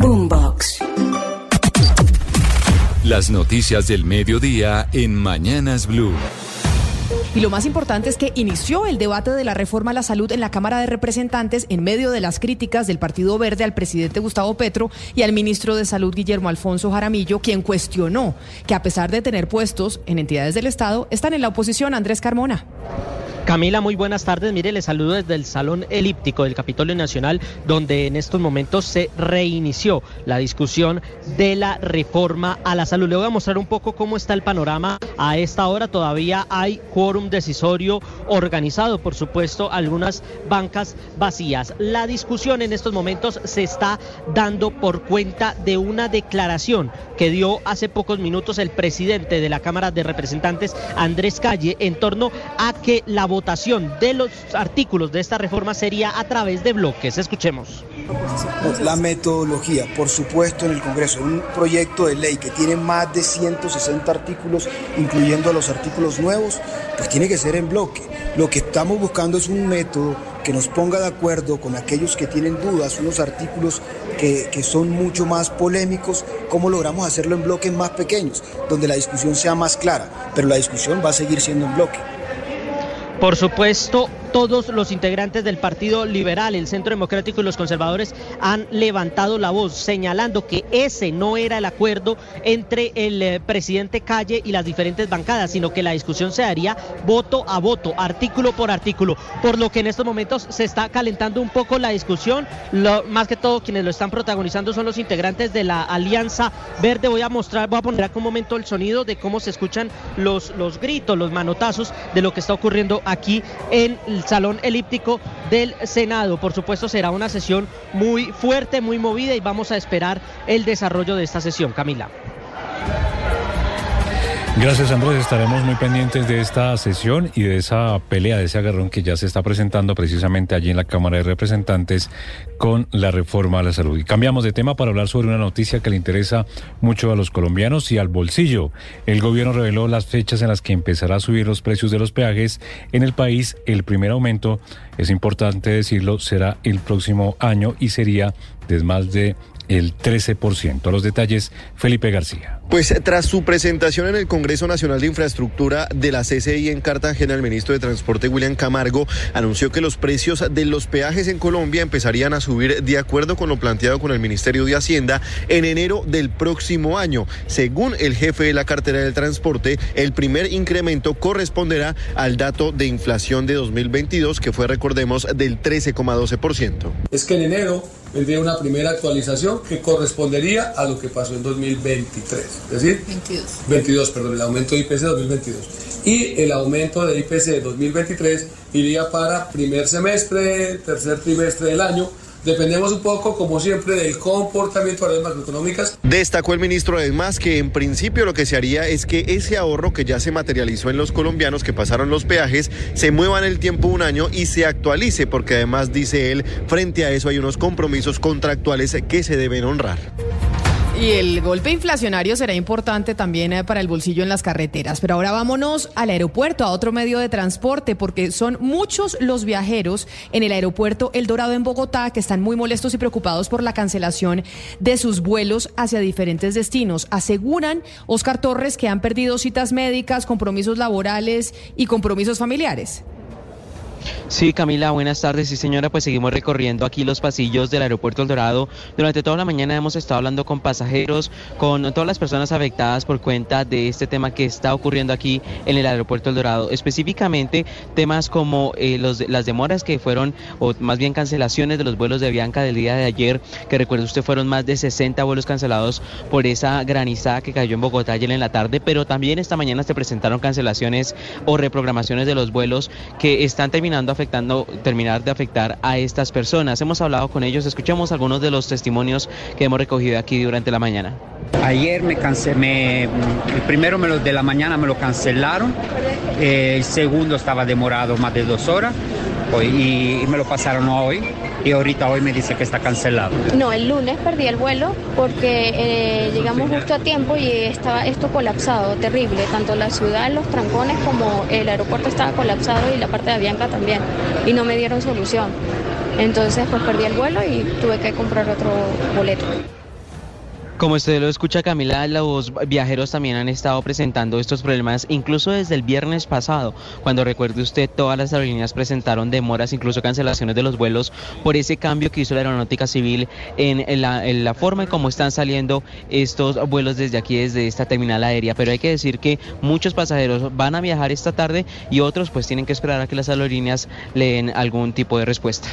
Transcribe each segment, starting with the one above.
Boombox. Las noticias del mediodía en Mañanas Blue. Y lo más importante es que inició el debate de la reforma a la salud en la Cámara de Representantes en medio de las críticas del Partido Verde al presidente Gustavo Petro y al ministro de Salud Guillermo Alfonso Jaramillo, quien cuestionó que a pesar de tener puestos en entidades del Estado, están en la oposición Andrés Carmona. Camila, muy buenas tardes. Mire, le saludo desde el Salón Elíptico del Capitolio Nacional, donde en estos momentos se reinició la discusión de la reforma a la salud. Le voy a mostrar un poco cómo está el panorama. A esta hora todavía hay quórum decisorio organizado, por supuesto, algunas bancas vacías. La discusión en estos momentos se está dando por cuenta de una declaración que dio hace pocos minutos el presidente de la Cámara de Representantes, Andrés Calle, en torno a que la votación de los artículos de esta reforma sería a través de bloques. Escuchemos. La metodología, por supuesto, en el Congreso, un proyecto de ley que tiene más de 160 artículos, incluyendo los artículos nuevos, pues tiene que ser en bloque. Lo que estamos buscando es un método que nos ponga de acuerdo con aquellos que tienen dudas, unos artículos que, que, son mucho más polémicos, cómo logramos hacerlo en bloques más pequeños, donde la discusión sea más clara, pero la discusión va a seguir siendo en bloque. Por supuesto, todos los integrantes del Partido Liberal, el Centro Democrático y los conservadores han levantado la voz señalando que ese no era el acuerdo entre el eh, presidente Calle y las diferentes bancadas, sino que la discusión se daría voto a voto, artículo por artículo, por lo que en estos momentos se está calentando un poco la discusión, más que todo quienes lo están protagonizando son los integrantes de la Alianza Verde. Voy a mostrar, voy a poner acá un momento el sonido de cómo se escuchan los, los gritos, los manotazos de lo que está ocurriendo aquí en el Salón Elíptico del Senado. Por supuesto será una sesión muy fuerte, muy movida y vamos a esperar el desarrollo de esta sesión. Camila. Gracias Andrés, estaremos muy pendientes de esta sesión y de esa pelea, de ese agarrón que ya se está presentando precisamente allí en la Cámara de Representantes con la reforma a la salud. Y cambiamos de tema para hablar sobre una noticia que le interesa mucho a los colombianos y al bolsillo. El gobierno reveló las fechas en las que empezará a subir los precios de los peajes en el país. El primer aumento, es importante decirlo, será el próximo año y sería de más de el 13%. Los detalles, Felipe García. Pues tras su presentación en el Congreso Nacional de Infraestructura de la CCI en Cartagena, el ministro de Transporte William Camargo anunció que los precios de los peajes en Colombia empezarían a subir de acuerdo con lo planteado con el Ministerio de Hacienda en enero del próximo año. Según el jefe de la cartera del transporte, el primer incremento corresponderá al dato de inflación de 2022 que fue, recordemos, del 13,12%. Es que en enero vendría una primera actualización que correspondería a lo que pasó en 2023 es decir, 22. 22, perdón, el aumento de IPC 2022. Y el aumento de IPC de 2023 iría para primer semestre, tercer trimestre del año, Dependemos un poco, como siempre, del comportamiento de las macroeconómicas. Destacó el ministro además que en principio lo que se haría es que ese ahorro que ya se materializó en los colombianos que pasaron los peajes se mueva en el tiempo un año y se actualice, porque además, dice él, frente a eso hay unos compromisos contractuales que se deben honrar. Y el golpe inflacionario será importante también eh, para el bolsillo en las carreteras. Pero ahora vámonos al aeropuerto, a otro medio de transporte, porque son muchos los viajeros en el aeropuerto El Dorado en Bogotá que están muy molestos y preocupados por la cancelación de sus vuelos hacia diferentes destinos. Aseguran, Oscar Torres, que han perdido citas médicas, compromisos laborales y compromisos familiares. Sí, Camila, buenas tardes. Sí, señora, pues seguimos recorriendo aquí los pasillos del aeropuerto El Dorado. Durante toda la mañana hemos estado hablando con pasajeros, con todas las personas afectadas por cuenta de este tema que está ocurriendo aquí en el aeropuerto El Dorado. Específicamente temas como eh, las demoras que fueron, o más bien cancelaciones de los vuelos de Bianca del día de ayer, que recuerdo usted fueron más de 60 vuelos cancelados por esa granizada que cayó en Bogotá ayer en la tarde, pero también esta mañana se presentaron cancelaciones o reprogramaciones de los vuelos que están terminando terminando afectando, terminar de afectar a estas personas. Hemos hablado con ellos, escuchamos algunos de los testimonios que hemos recogido aquí durante la mañana. Ayer me cancelé, el primero me de la mañana me lo cancelaron, el segundo estaba demorado más de dos horas y, me lo pasaron hoy y ahorita hoy me dice que está cancelado. No, el lunes perdí el vuelo porque eh, llegamos justo a tiempo y estaba esto colapsado, terrible, tanto la ciudad, los trancones como el aeropuerto estaba colapsado y la parte de Avianca también y no me dieron solución. Entonces pues perdí el vuelo y tuve que comprar otro boleto. Como usted lo escucha, Camila, los viajeros también han estado presentando estos problemas, incluso desde el viernes pasado, cuando recuerde usted, todas las aerolíneas presentaron demoras, incluso cancelaciones de los vuelos, por ese cambio que hizo la aeronáutica civil en la, forma en cómo están saliendo estos vuelos desde aquí, desde esta terminal aérea. Pero hay que decir que muchos pasajeros van a viajar esta tarde y otros pues tienen que esperar a que las aerolíneas le den algún tipo de respuesta.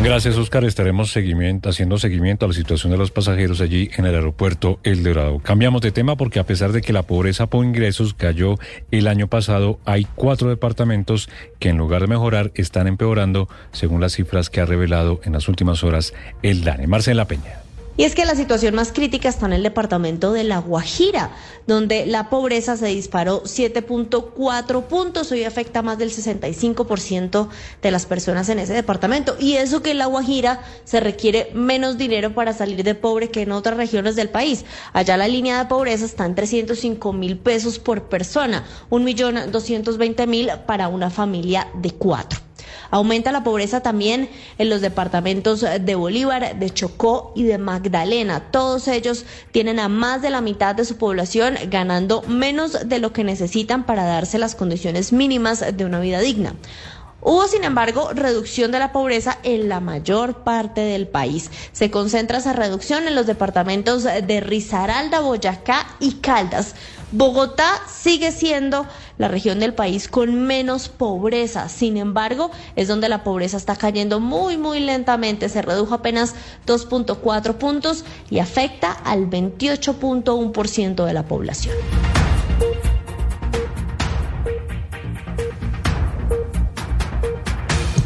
Gracias, Oscar. Estaremos seguimiento, haciendo seguimiento a la situación de los pasajeros allí en el aeropuerto El Dorado. Cambiamos de tema porque a pesar de que la pobreza por ingresos cayó el año pasado, hay cuatro departamentos que en lugar de mejorar están empeorando, según las cifras que ha revelado en las últimas horas el DANE. Marcela Peña. Y es que la situación más crítica está en el departamento de La Guajira, donde la pobreza se disparó 7.4 puntos. Hoy afecta a más del 65% de las personas en ese departamento. Y eso que en La Guajira se requiere menos dinero para salir de pobre que en otras regiones del país. Allá la línea de pobreza está en 305 mil pesos por persona, un millón 220 mil para una familia de cuatro. Aumenta la pobreza también en los departamentos de Bolívar, de Chocó y de Magdalena. Todos ellos tienen a más de la mitad de su población ganando menos de lo que necesitan para darse las condiciones mínimas de una vida digna. Hubo, sin embargo, reducción de la pobreza en la mayor parte del país. Se concentra esa reducción en los departamentos de Risaralda, Boyacá y Caldas. Bogotá sigue siendo la región del país con menos pobreza. Sin embargo, es donde la pobreza está cayendo muy, muy lentamente. Se redujo apenas 2.4 puntos y afecta al 28.1% de la población.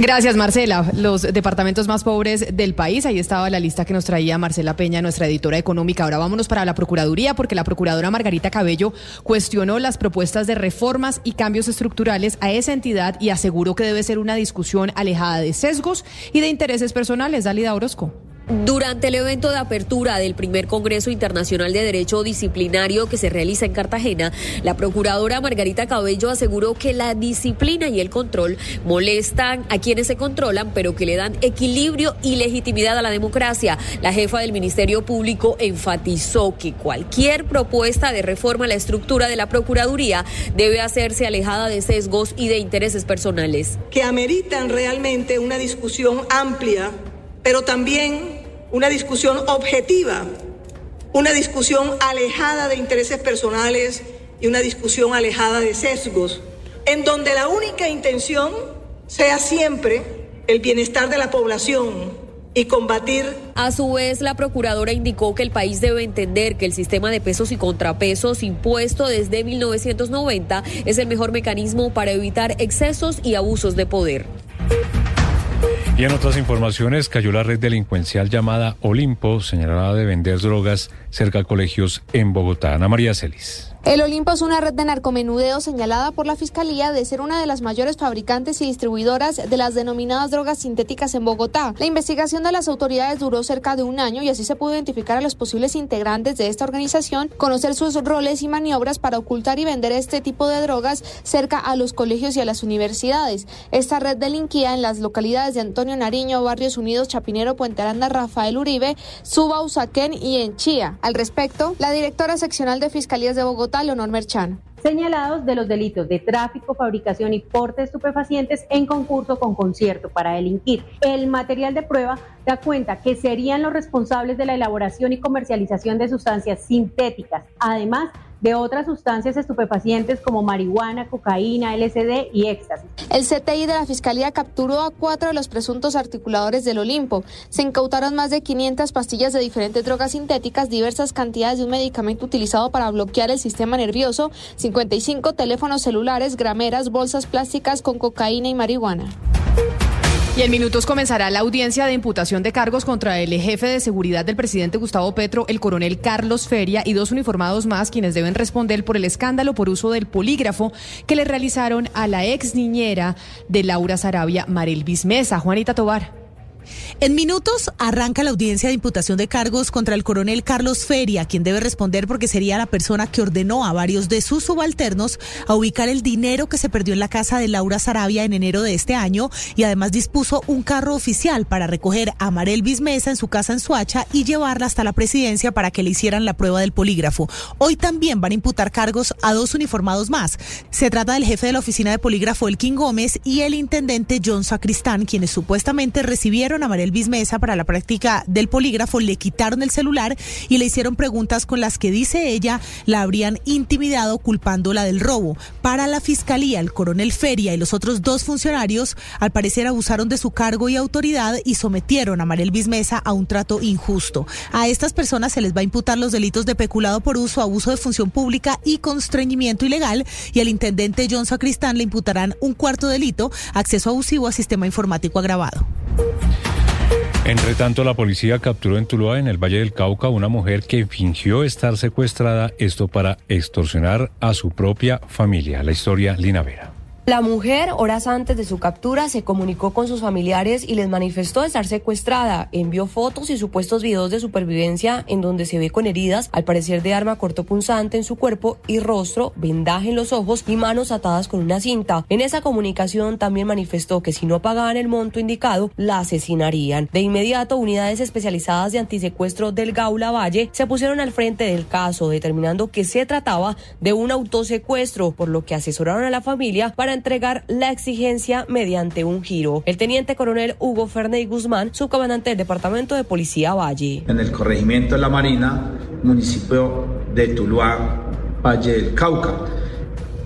Gracias, Marcela. Los departamentos más pobres del país, ahí estaba la lista que nos traía Marcela Peña, nuestra editora económica. Ahora vámonos para la Procuraduría, porque la Procuradora Margarita Cabello cuestionó las propuestas de reformas y cambios estructurales a esa entidad y aseguró que debe ser una discusión alejada de sesgos y de intereses personales. Dalida Orozco. Durante el evento de apertura del primer Congreso Internacional de Derecho Disciplinario que se realiza en Cartagena, la procuradora Margarita Cabello aseguró que la disciplina y el control molestan a quienes se controlan, pero que le dan equilibrio y legitimidad a la democracia. La jefa del Ministerio Público enfatizó que cualquier propuesta de reforma a la estructura de la Procuraduría debe hacerse alejada de sesgos y de intereses personales. Que ameritan realmente una discusión amplia, pero también una discusión objetiva, una discusión alejada de intereses personales y una discusión alejada de sesgos, en donde la única intención sea siempre el bienestar de la población y combatir. A su vez, la procuradora indicó que el país debe entender que el sistema de pesos y contrapesos impuesto desde 1990 es el mejor mecanismo para evitar excesos y abusos de poder. Y en otras informaciones, cayó la red delincuencial llamada Olimpo, señalada de vender drogas cerca de colegios en Bogotá. Ana María Celis. El Olimpo es una red de narcomenudeo señalada por la Fiscalía de ser una de las mayores fabricantes y distribuidoras de las denominadas drogas sintéticas en Bogotá. La investigación de las autoridades duró cerca de un año y así se pudo identificar a los posibles integrantes de esta organización, conocer sus roles y maniobras para ocultar y vender este tipo de drogas cerca a los colegios y a las universidades. Esta red delinquía en las localidades de Antonio Nariño, Barrios Unidos, Chapinero, Puente Aranda, Rafael Uribe, Suba, Usaquén y en Chía. Al respecto, la directora seccional de Fiscalías de Bogotá, Leonor señalados de los delitos de tráfico, fabricación y porte de estupefacientes en concurso con concierto para delinquir. El material de prueba da cuenta que serían los responsables de la elaboración y comercialización de sustancias sintéticas. Además, de otras sustancias estupefacientes como marihuana, cocaína, LSD y éxtasis. El CTI de la Fiscalía capturó a cuatro de los presuntos articuladores del Olimpo. Se incautaron más de 500 pastillas de diferentes drogas sintéticas, diversas cantidades de un medicamento utilizado para bloquear el sistema nervioso, 55 teléfonos celulares, grameras, bolsas plásticas con cocaína y marihuana. Y en minutos comenzará la audiencia de imputación de cargos contra el jefe de seguridad del presidente Gustavo Petro, el coronel Carlos Feria y dos uniformados más quienes deben responder por el escándalo por uso del polígrafo que le realizaron a la ex niñera de Laura Sarabia, Marel Bismesa. Juanita Tobar. En minutos arranca la audiencia de imputación de cargos contra el coronel Carlos Feria, quien debe responder porque sería la persona que ordenó a varios de sus subalternos a ubicar el dinero que se perdió en la casa de Laura Sarabia en enero de este año y además dispuso un carro oficial para recoger a Marel Bismesa en su casa en Suacha y llevarla hasta la presidencia para que le hicieran la prueba del polígrafo. Hoy también van a imputar cargos a dos uniformados más. Se trata del jefe de la oficina de polígrafo Elkin Gómez y el intendente John Sacristán, quienes supuestamente recibieron a Mariel Bismesa para la práctica del polígrafo, le quitaron el celular y le hicieron preguntas con las que dice ella la habrían intimidado culpándola del robo. Para la fiscalía, el coronel Feria y los otros dos funcionarios al parecer abusaron de su cargo y autoridad y sometieron a Mariel Bismesa a un trato injusto. A estas personas se les va a imputar los delitos de peculado por uso, abuso de función pública y constreñimiento ilegal y al intendente John Sacristán le imputarán un cuarto delito, acceso abusivo a sistema informático agravado. Entre tanto, la policía capturó en Tuluá, en el Valle del Cauca, una mujer que fingió estar secuestrada, esto para extorsionar a su propia familia. La historia, Lina Vera. La mujer, horas antes de su captura, se comunicó con sus familiares y les manifestó estar secuestrada. Envió fotos y supuestos videos de supervivencia en donde se ve con heridas, al parecer de arma cortopunzante en su cuerpo y rostro, vendaje en los ojos y manos atadas con una cinta. En esa comunicación también manifestó que si no pagaban el monto indicado, la asesinarían. De inmediato, unidades especializadas de antisecuestro del Gaula Valle se pusieron al frente del caso, determinando que se trataba de un autosecuestro, por lo que asesoraron a la familia para entregar la exigencia mediante un giro. El teniente coronel Hugo Ferney Guzmán, subcomandante del Departamento de Policía Valle. En el corregimiento de La Marina, municipio de Tuluá, Valle del Cauca.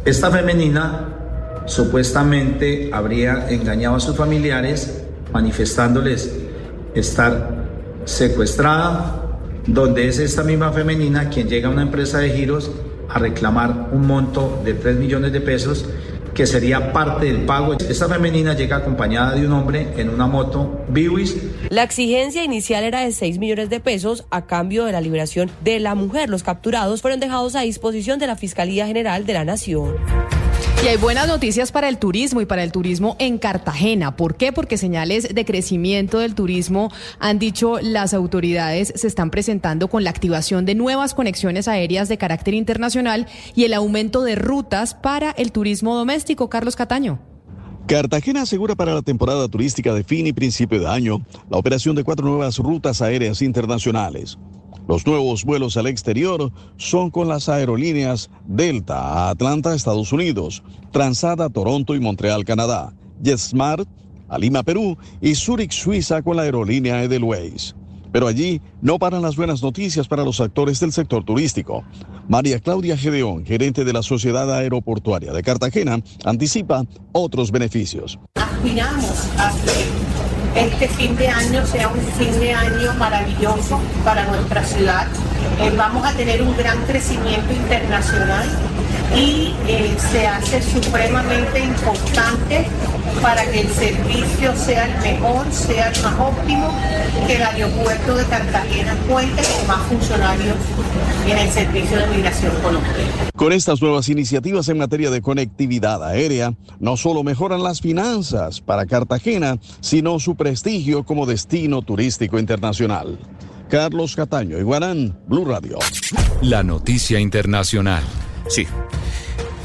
Esta femenina supuestamente habría engañado a sus familiares manifestándoles estar secuestrada, donde es esta misma femenina quien llega a una empresa de giros a reclamar un monto de 3 millones de pesos que sería parte del pago. Esta femenina llega acompañada de un hombre en una moto Biwis. La exigencia inicial era de 6 millones de pesos a cambio de la liberación de la mujer. Los capturados fueron dejados a disposición de la Fiscalía General de la Nación. Y hay buenas noticias para el turismo y para el turismo en Cartagena. ¿Por qué? Porque señales de crecimiento del turismo, han dicho las autoridades, se están presentando con la activación de nuevas conexiones aéreas de carácter internacional y el aumento de rutas para el turismo doméstico. Carlos Cataño. Cartagena asegura para la temporada turística de fin y principio de año la operación de cuatro nuevas rutas aéreas internacionales. Los nuevos vuelos al exterior son con las aerolíneas Delta a Atlanta, Estados Unidos, Transada, Toronto y Montreal, Canadá, JetSmart a Lima, Perú y Zurich, Suiza con la aerolínea Edelweiss. Pero allí no paran las buenas noticias para los actores del sector turístico. María Claudia Gedeón, gerente de la Sociedad Aeroportuaria de Cartagena, anticipa otros beneficios. Aspiramos este fin de año sea un fin de año maravilloso para nuestra ciudad. Eh, vamos a tener un gran crecimiento internacional y eh, se hace supremamente importante para que el servicio sea el mejor, sea el más óptimo, que el aeropuerto de Cartagena cuente con más funcionarios en el servicio de migración Colombia. Con estas nuevas iniciativas en materia de conectividad aérea, no solo mejoran las finanzas para Cartagena, sino su prestigio como destino turístico internacional. Carlos Cataño, Iguarán, Blue Radio. La noticia internacional. Sí.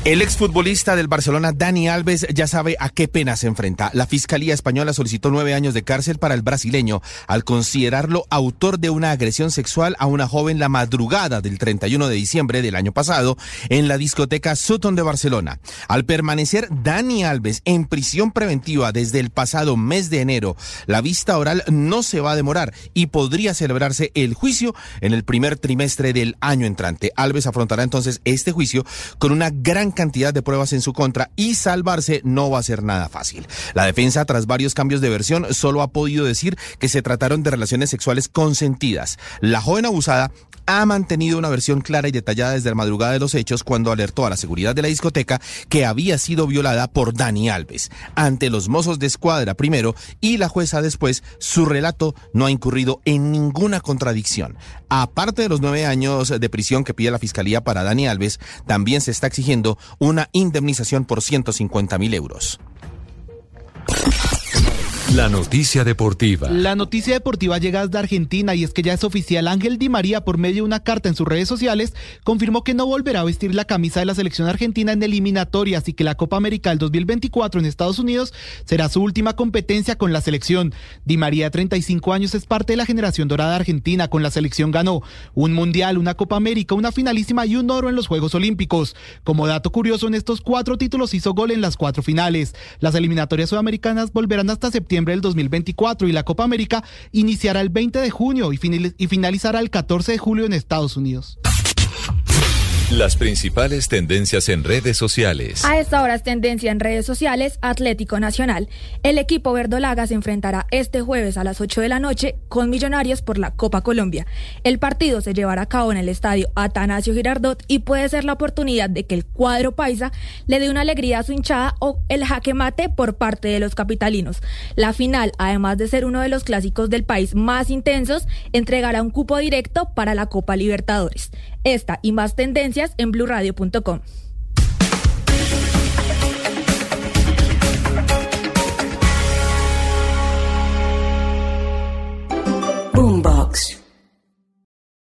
El exfutbolista del Barcelona, Dani Alves, ya sabe a qué pena se enfrenta. La Fiscalía Española solicitó nueve años de cárcel para el brasileño al considerarlo autor de una agresión sexual a una joven la madrugada del 31 de diciembre del año pasado en la discoteca Sutton de Barcelona. Al permanecer Dani Alves en prisión preventiva desde el pasado mes de enero, la vista oral no se va a demorar y podría celebrarse el juicio en el primer trimestre del año entrante. Alves afrontará entonces este juicio con una gran cantidad de pruebas en su contra y salvarse no va a ser nada fácil. La defensa, tras varios cambios de versión, solo ha podido decir que se trataron de relaciones sexuales consentidas. La joven abusada ha mantenido una versión clara y detallada desde la madrugada de los hechos cuando alertó a la seguridad de la discoteca que había sido violada por Dani Alves. Ante los mozos de escuadra primero y la jueza después, su relato no ha incurrido en ninguna contradicción. Aparte de los nueve años de prisión que pide la fiscalía para Dani Alves, también se está exigiendo una indemnización por 150 mil euros. La noticia deportiva. La noticia deportiva llega desde Argentina y es que ya es oficial. Ángel Di María, por medio de una carta en sus redes sociales, confirmó que no volverá a vestir la camisa de la selección argentina en eliminatorias y que la Copa América del 2024 en Estados Unidos será su última competencia con la selección. Di María, 35 años, es parte de la generación dorada argentina. Con la selección ganó un Mundial, una Copa América, una finalísima y un oro en los Juegos Olímpicos. Como dato curioso, en estos cuatro títulos hizo gol en las cuatro finales. Las eliminatorias sudamericanas volverán hasta septiembre del 2024 y la Copa América iniciará el 20 de junio y finalizará el 14 de julio en Estados Unidos. Las principales tendencias en redes sociales. A esta hora es tendencia en redes sociales Atlético Nacional. El equipo verdolaga se enfrentará este jueves a las 8 de la noche con Millonarios por la Copa Colombia. El partido se llevará a cabo en el estadio Atanasio Girardot y puede ser la oportunidad de que el cuadro paisa le dé una alegría a su hinchada o el jaque mate por parte de los capitalinos. La final, además de ser uno de los clásicos del país más intensos, entregará un cupo directo para la Copa Libertadores. Esta y más tendencias en blurradio.com. Boombox.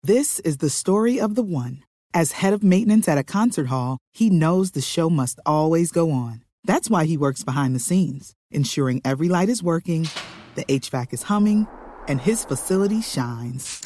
This is the story of the one. As head of maintenance at a concert hall, he knows the show must always go on. That's why he works behind the scenes, ensuring every light is working, the HVAC is humming, and his facility shines.